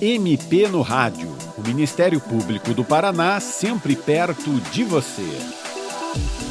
MP no Rádio. O Ministério Público do Paraná sempre perto de você.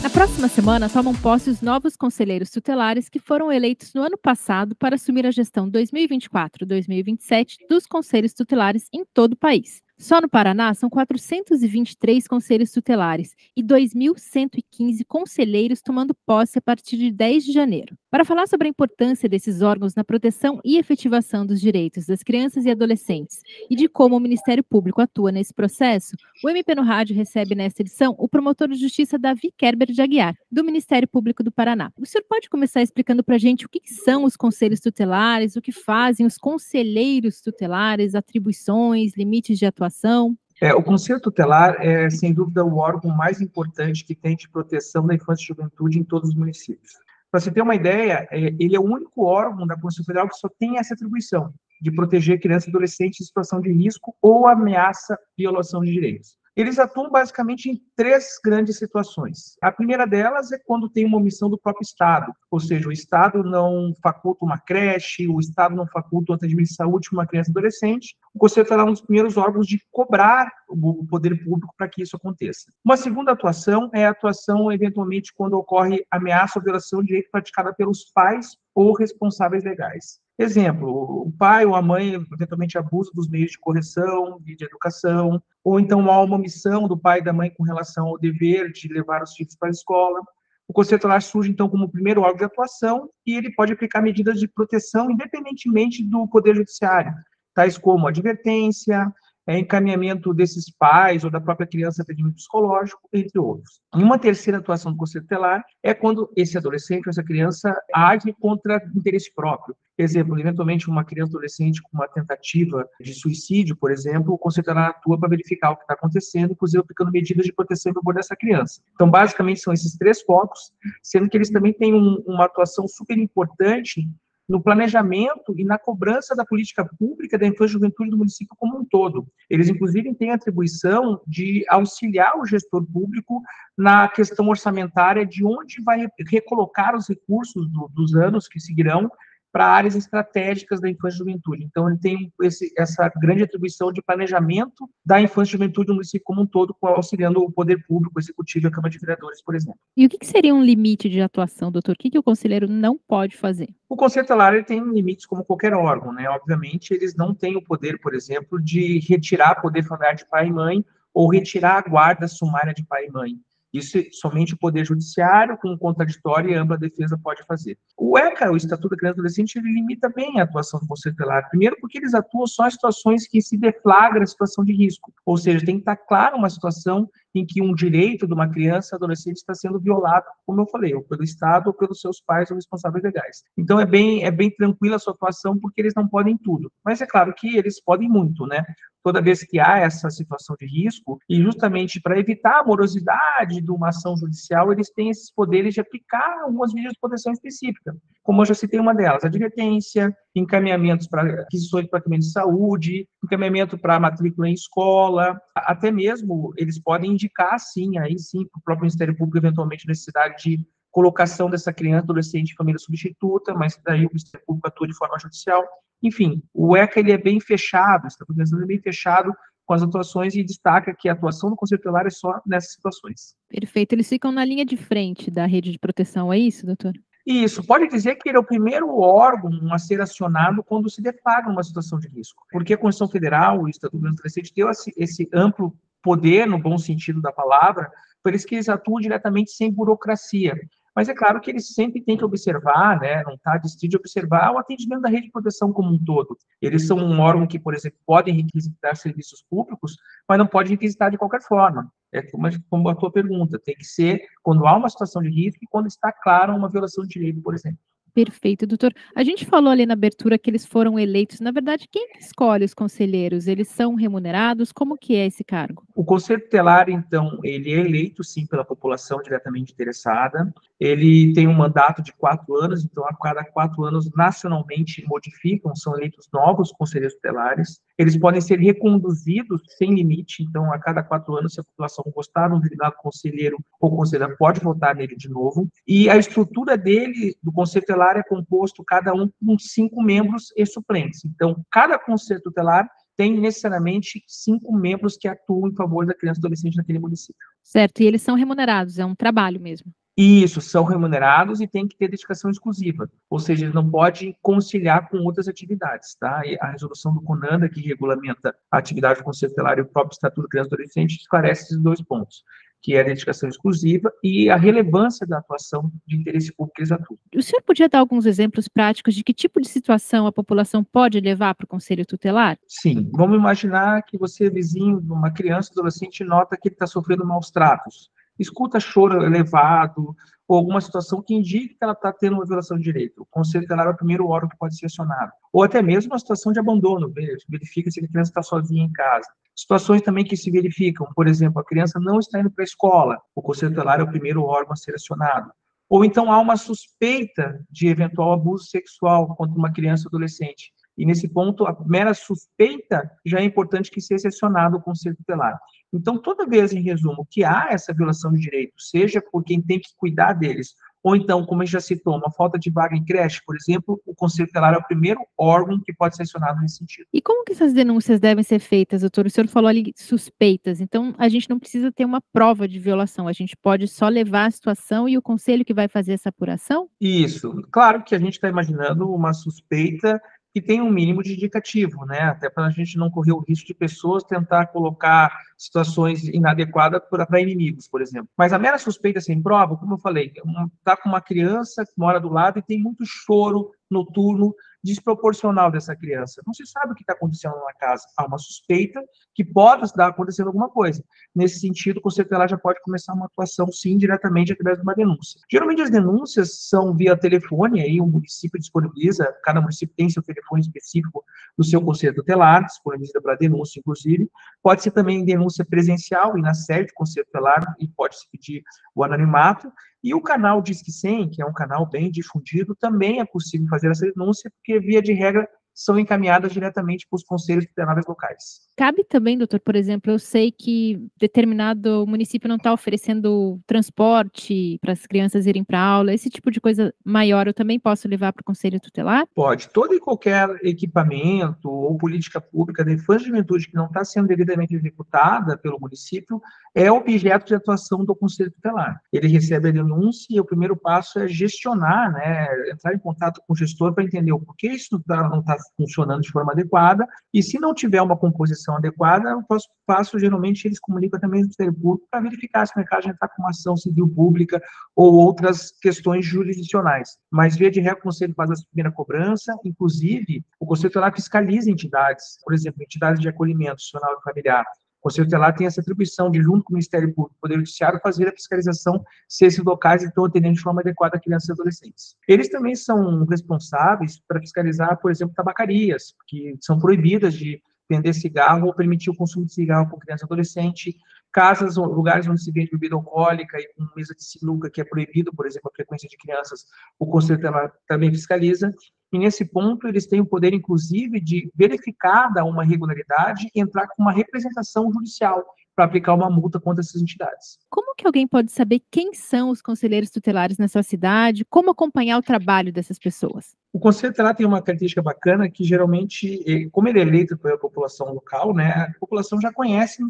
Na próxima semana tomam posse os novos conselheiros tutelares que foram eleitos no ano passado para assumir a gestão 2024-2027 dos conselhos tutelares em todo o país. Só no Paraná são 423 conselhos tutelares e 2.115 conselheiros tomando posse a partir de 10 de janeiro. Para falar sobre a importância desses órgãos na proteção e efetivação dos direitos das crianças e adolescentes e de como o Ministério Público atua nesse processo, o MP no Rádio recebe nesta edição o promotor de justiça Davi Kerber de Aguiar, do Ministério Público do Paraná. O senhor pode começar explicando para a gente o que são os conselhos tutelares, o que fazem os conselheiros tutelares, atribuições, limites de atuação? É, o Conselho Tutelar é, sem dúvida, o órgão mais importante que tem de proteção da infância e juventude em todos os municípios. Para você ter uma ideia, é, ele é o único órgão da Constituição Federal que só tem essa atribuição de proteger crianças e adolescentes em situação de risco ou ameaça violação de direitos. Eles atuam basicamente em três grandes situações. A primeira delas é quando tem uma omissão do próprio Estado, ou seja, o Estado não faculta uma creche, o Estado não faculta um atendimento de saúde para uma criança adolescente. O Conselho será um dos primeiros órgãos de cobrar o poder público para que isso aconteça. Uma segunda atuação é a atuação, eventualmente, quando ocorre ameaça ou violação de direito praticada pelos pais ou responsáveis legais. Exemplo, o pai ou a mãe eventualmente abusa dos meios de correção e de educação, ou então há uma omissão do pai e da mãe com relação ao dever de levar os filhos para a escola. O Conselho Tutelar surge, então, como o primeiro órgão de atuação e ele pode aplicar medidas de proteção independentemente do Poder Judiciário, tais como advertência, é, encaminhamento desses pais ou da própria criança atendimento psicológico, entre outros. E uma terceira atuação do Conselho Tutelar é quando esse adolescente ou essa criança age contra interesse próprio. Exemplo, eventualmente uma criança adolescente com uma tentativa de suicídio, por exemplo, o Conselho Tutelar atua para verificar o que está acontecendo, inclusive aplicando medidas de proteção em favor dessa criança. Então, basicamente, são esses três focos, sendo que eles também têm um, uma atuação super importante no planejamento e na cobrança da política pública da infância e juventude do município como um todo. Eles, inclusive, têm a atribuição de auxiliar o gestor público na questão orçamentária de onde vai recolocar os recursos do, dos anos que seguirão para áreas estratégicas da infância e juventude. Então, ele tem esse, essa grande atribuição de planejamento da infância e juventude no município como um todo, auxiliando o poder público, o executivo e a Câmara de Vereadores, por exemplo. E o que, seria um limite de atuação, doutor? O que, que o conselheiro não pode fazer? O Conselho Tutelar tem limites como qualquer órgão, né? Obviamente, eles não têm o poder, por exemplo, de retirar poder familiar de pai e mãe ou retirar a guarda sumária de pai e mãe. Isso somente o Poder Judiciário, com contraditório e ampla defesa, pode fazer. O ECA, o Estatuto da Criança e Adolescente, ele limita bem a atuação do Conselho Tutelar. Primeiro, porque eles atuam só em situações que se deflagra a situação de risco. Ou seja, tem que estar claro uma situação em que um direito de uma criança adolescente está sendo violado, como eu falei, ou pelo Estado ou pelos seus pais ou responsáveis legais. Então é bem é bem tranquila a sua atuação porque eles não podem tudo. Mas é claro que eles podem muito, né? Toda vez que há essa situação de risco e justamente para evitar a morosidade de uma ação judicial, eles têm esses poderes de aplicar algumas medidas de proteção específica como eu já citei uma delas, advertência, encaminhamentos para aquisições de tratamento de saúde, encaminhamento para matrícula em escola, até mesmo eles podem indicar, sim, aí sim, para o próprio Ministério Público, eventualmente, necessidade de colocação dessa criança, adolescente em família substituta, mas daí o Ministério Público atua de forma judicial. Enfim, o ECA ele é bem fechado, está é bem fechado com as atuações e destaca que a atuação do Conselho Tutelar é só nessas situações. Perfeito. Eles ficam na linha de frente da rede de proteção, é isso, doutor? Isso, pode dizer que ele é o primeiro órgão a ser acionado quando se deflagra uma situação de risco, porque a Constituição Federal, o Estatuto do Adolescente, deu esse amplo poder, no bom sentido da palavra, por isso que eles atuam diretamente sem burocracia. Mas é claro que eles sempre têm que observar, né, não está destino de observar o atendimento da rede de proteção como um todo. Eles são um órgão que, por exemplo, podem requisitar serviços públicos, mas não pode requisitar de qualquer forma. É como, como a tua pergunta, tem que ser quando há uma situação de risco e quando está clara uma violação de direito, por exemplo. Perfeito, doutor. A gente falou ali na abertura que eles foram eleitos. Na verdade, quem escolhe os conselheiros? Eles são remunerados? Como que é esse cargo? O conselho tutelar, então, ele é eleito, sim, pela população diretamente interessada. Ele tem um mandato de quatro anos, então, a cada quatro anos, nacionalmente modificam, são eleitos novos conselheiros tutelares. Eles podem ser reconduzidos sem limite, então, a cada quatro anos, se a população gostar de um determinado conselheiro ou conselheira, pode votar nele de novo. E a estrutura dele, do conselho tutelar, tutelar é composto cada um com cinco membros e suplentes. Então, cada conselho tutelar tem necessariamente cinco membros que atuam em favor da criança e adolescente naquele município. Certo, e eles são remunerados, é um trabalho mesmo. Isso, são remunerados e tem que ter dedicação exclusiva, ou seja, eles não podem conciliar com outras atividades, tá? E a resolução do CONANDA, que regulamenta a atividade do Conselho Tutelar e o próprio Estatuto da Criança e Adolescente, esclarece esses dois pontos que é a dedicação exclusiva, e a relevância da atuação de interesse público que eles atuam. O senhor podia dar alguns exemplos práticos de que tipo de situação a população pode levar para o conselho tutelar? Sim, vamos imaginar que você é vizinho de uma criança, adolescente, nota que ele está sofrendo maus tratos. Escuta choro elevado, ou alguma situação que indique que ela está tendo uma violação de direito. O conselho tutelar é o primeiro órgão que pode ser acionado. Ou até mesmo uma situação de abandono, verifica se a criança está sozinha em casa. Situações também que se verificam, por exemplo, a criança não está indo para a escola, o conselho tutelar é o primeiro órgão a ser acionado. Ou então há uma suspeita de eventual abuso sexual contra uma criança adolescente. E nesse ponto, a mera suspeita já é importante que seja acionado o conselho tutelar. Então, toda vez, em resumo, que há essa violação de direitos, seja por quem tem que cuidar deles, ou então, como a gente já citou, uma falta de vaga em creche, por exemplo, o Conselho Tutelar é o primeiro órgão que pode ser acionado nesse sentido. E como que essas denúncias devem ser feitas, doutor? O senhor falou ali suspeitas, então a gente não precisa ter uma prova de violação, a gente pode só levar a situação e o conselho que vai fazer essa apuração? Isso. Claro que a gente está imaginando uma suspeita que tem um mínimo de indicativo, né? Até para a gente não correr o risco de pessoas tentar colocar situações inadequadas para inimigos, por exemplo. Mas a mera suspeita sem prova, como eu falei, está com uma criança que mora do lado e tem muito choro noturno desproporcional dessa criança. Não se sabe o que está acontecendo na casa. Há uma suspeita que pode estar acontecendo alguma coisa. Nesse sentido, o Conselho Tutelar já pode começar uma atuação, sim, diretamente através de uma denúncia. Geralmente as denúncias são via telefone, aí o município disponibiliza, cada município tem seu telefone específico do seu Conselho Tutelar, disponibiliza para denúncia, inclusive. Pode ser também denúncia presencial e na sede do Conselho Tutelar, e pode se pedir o anonimato. E o canal Disque 100, que é um canal bem difundido, também é possível fazer essa denúncia, porque, via de regra, são encaminhadas diretamente para os conselhos tutelares locais. Cabe também, doutor, por exemplo, eu sei que determinado município não está oferecendo transporte para as crianças irem para aula, esse tipo de coisa maior eu também posso levar para o conselho tutelar? Pode. Todo e qualquer equipamento ou política pública de infância e juventude que não está sendo devidamente executada pelo município é objeto de atuação do conselho tutelar. Ele recebe a denúncia e o primeiro passo é gestionar, né, entrar em contato com o gestor para entender o porquê isso não está tá funcionando de forma adequada, e se não tiver uma composição adequada, o próximo passo, geralmente, eles comunicam também ao Ministério Público para verificar se o mercado já está com uma ação civil pública ou outras questões jurisdicionais. Mas, via de regra, o Conselho faz a primeira cobrança, inclusive, o Conselho Tutelar fiscaliza entidades, por exemplo, entidades de acolhimento social e familiar, o Conselho Tutelar tem essa atribuição de, junto com o Ministério Público e Poder Judiciário, fazer a fiscalização se esses locais estão atendendo de forma adequada crianças e adolescentes. Eles também são responsáveis para fiscalizar, por exemplo, tabacarias, que são proibidas de vender cigarro ou permitir o consumo de cigarro por criança e adolescente, casas lugares onde se vende bebida alcoólica e com mesa de sinuca, que é proibido, por exemplo, a frequência de crianças, o Conselho também fiscaliza, e nesse ponto eles têm o poder, inclusive, de verificar uma irregularidade e entrar com uma representação judicial para aplicar uma multa contra essas entidades. Como que alguém pode saber quem são os conselheiros tutelares na sua cidade? Como acompanhar o trabalho dessas pessoas? O conselho tutelar tem uma característica bacana que geralmente, como ele é eleito pela população local, né, a população já conhece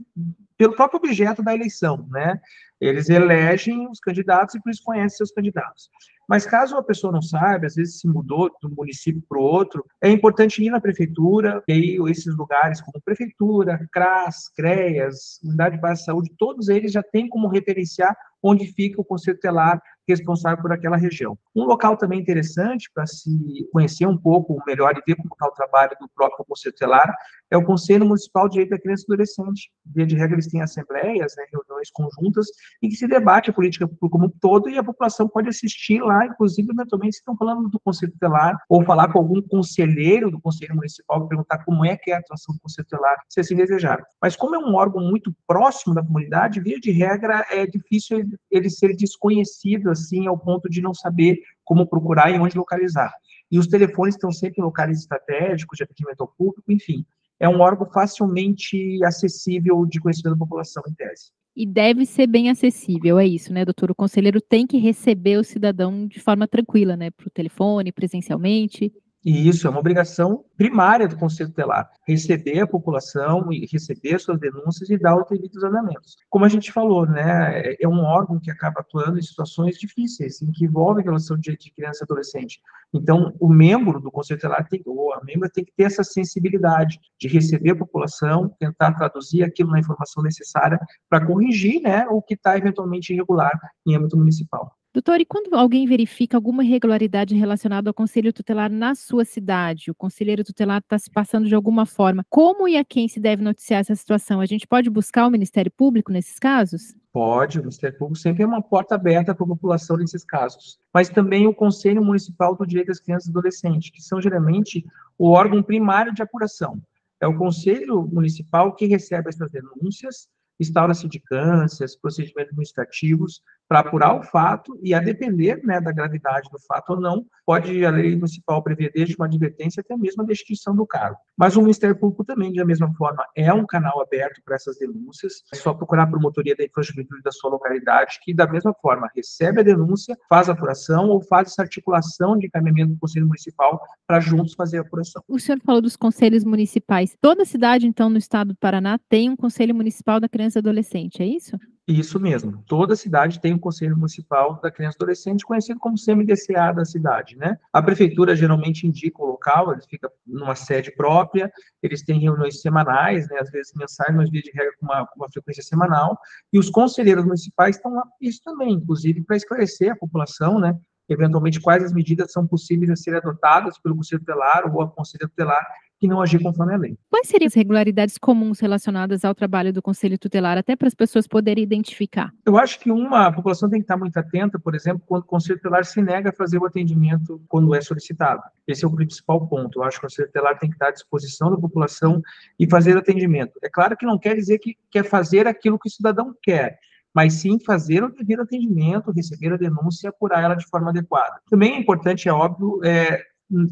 pelo próprio objeto da eleição, né? Eles elegem os candidatos e por isso conhecem seus candidatos. Mas caso a pessoa não saiba, às vezes se mudou de um município para o outro, é importante ir na prefeitura, e aí esses lugares como prefeitura, CRAS, CREAS, Unidade de Base de Saúde, todos eles já têm como referenciar onde fica o conselho telar responsável por aquela região. Um local também interessante para se conhecer um pouco melhor e ver como está o trabalho do próprio Conselho Telar é o Conselho Municipal de Direito da Criança e Adolescente. Via de regra, eles têm assembleias, né, reuniões conjuntas, em que se debate a política como um todo e a população pode assistir lá, inclusive, eventualmente, se estão falando do Conselho Telar, ou falar com algum conselheiro do Conselho Municipal, perguntar como é que é a atuação do Conselho Telar, se assim desejar. Mas como é um órgão muito próximo da comunidade, via de regra, é difícil ele ser desconhecido assim ao ponto de não saber como procurar e onde localizar. E os telefones estão sempre em locais estratégicos de atendimento ao público, enfim. É um órgão facilmente acessível de conhecimento da população, em tese. E deve ser bem acessível, é isso, né, doutor? O conselheiro tem que receber o cidadão de forma tranquila, né, para o telefone, presencialmente. E isso é uma obrigação primária do Conselho Tutelar, receber a população e receber suas denúncias e dar os devidos andamentos. Como a gente falou, né, é um órgão que acaba atuando em situações difíceis, em que envolve relação de, de criança e adolescente. Então, o membro do Conselho Tutelar, tem, ou a membra, tem que ter essa sensibilidade de receber a população, tentar traduzir aquilo na informação necessária para corrigir né, o que está eventualmente irregular em âmbito municipal. Doutor, e quando alguém verifica alguma irregularidade relacionada ao conselho tutelar na sua cidade, o conselheiro tutelar está se passando de alguma forma, como e a quem se deve noticiar essa situação? A gente pode buscar o Ministério Público nesses casos? Pode, o Ministério Público sempre é uma porta aberta para a população nesses casos. Mas também o Conselho Municipal do Direito das Crianças e Adolescentes, que são geralmente o órgão primário de apuração. É o Conselho Municipal que recebe essas denúncias instaura-se sindicâncias, procedimentos administrativos para apurar o fato e, a depender né, da gravidade do fato ou não, pode a lei municipal prever desde uma advertência até mesmo a destituição do cargo. Mas o Ministério Público também, da mesma forma, é um canal aberto para essas denúncias. É só procurar a promotoria da infraestrutura da sua localidade, que, da mesma forma, recebe a denúncia, faz a apuração ou faz essa articulação de encaminhamento do Conselho Municipal para juntos fazer a apuração. O senhor falou dos conselhos municipais. Toda cidade, então, no estado do Paraná, tem um Conselho Municipal da Criança e Adolescente, é isso? Isso mesmo. Toda cidade tem um conselho municipal da criança e adolescente, conhecido como CMDCA da cidade, né? A prefeitura geralmente indica o local, ele fica numa sede própria, eles têm reuniões semanais, né, às vezes mensais, mas via de regra com uma, uma frequência semanal, e os conselheiros municipais estão lá, isso também, inclusive, para esclarecer a população, né, eventualmente quais as medidas são possíveis a serem adotadas pelo Conselho Tutelar ou a Conselho Tutelar não agir conforme a lei. Quais seriam as regularidades comuns relacionadas ao trabalho do Conselho Tutelar, até para as pessoas poderem identificar? Eu acho que uma a população tem que estar muito atenta, por exemplo, quando o Conselho Tutelar se nega a fazer o atendimento quando é solicitado. Esse é o principal ponto. Eu acho que o Conselho Tutelar tem que estar à disposição da população e fazer atendimento. É claro que não quer dizer que quer fazer aquilo que o cidadão quer, mas sim fazer o devido atendimento, receber a denúncia e apurar ela de forma adequada. Também é importante, é óbvio, é,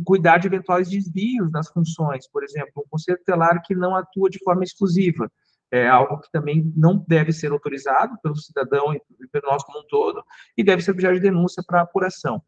cuidar de eventuais desvios nas funções, por exemplo, um conselho tutelar que não atua de forma exclusiva, é algo que também não deve ser autorizado pelo cidadão e pelo nós como um todo, e deve ser objeto de denúncia para apuração.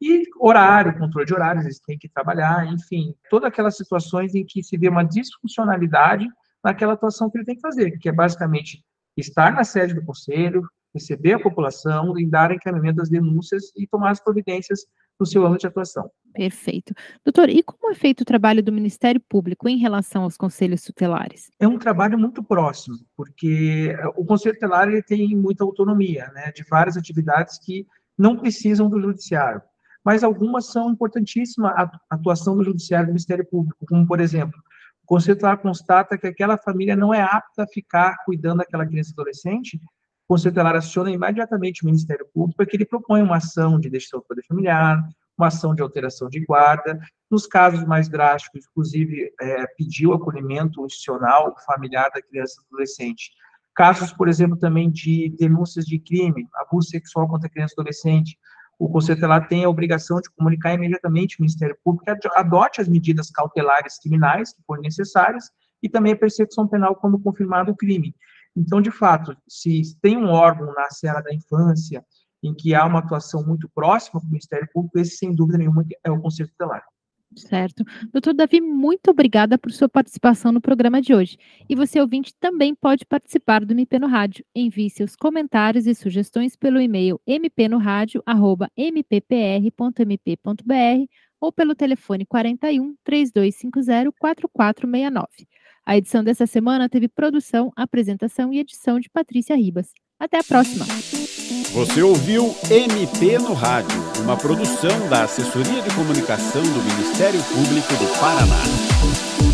E horário, controle de horários, eles têm que trabalhar, enfim, todas aquelas situações em que se vê uma disfuncionalidade naquela atuação que ele tem que fazer, que é basicamente estar na sede do conselho, receber a população e dar encaminhamento das denúncias e tomar as providências no seu âmbito de atuação. Perfeito. Doutor, e como é feito o trabalho do Ministério Público em relação aos conselhos tutelares? É um trabalho muito próximo, porque eh, o Conselho Tutelar ele tem muita autonomia, né, de várias atividades que não precisam do Judiciário, mas algumas são importantíssimas a atuação do Judiciário do Ministério Público, como, por exemplo, o Conselho Tutelar constata que aquela família não é apta a ficar cuidando daquela criança adolescente, o Conselho Tutelar aciona imediatamente o Ministério Público para que ele proponha uma ação de destituição do poder familiar, uma ação de alteração de guarda. Nos casos mais drásticos, inclusive, é, pediu acolhimento institucional familiar da criança e adolescente. Casos, por exemplo, também de denúncias de crime, abuso sexual contra criança e adolescente, o Conselho Tutelar tem a obrigação de comunicar imediatamente ao Ministério Público que adote as medidas cautelares criminais que forem necessárias e também a persecução penal quando confirmado o crime. Então, de fato, se tem um órgão na seara da infância em que há uma atuação muito próxima com o Ministério Público, esse, sem dúvida nenhuma, é o Conselho Tutelar. Certo. Doutor Davi, muito obrigada por sua participação no programa de hoje. E você, ouvinte, também pode participar do MP no Rádio. Envie seus comentários e sugestões pelo e-mail mpnoradio.mppr.mp.br ou pelo telefone 41 3250 4469. A edição dessa semana teve produção, apresentação e edição de Patrícia Ribas. Até a próxima. Você ouviu MP no Rádio, uma produção da Assessoria de Comunicação do Ministério Público do Paraná.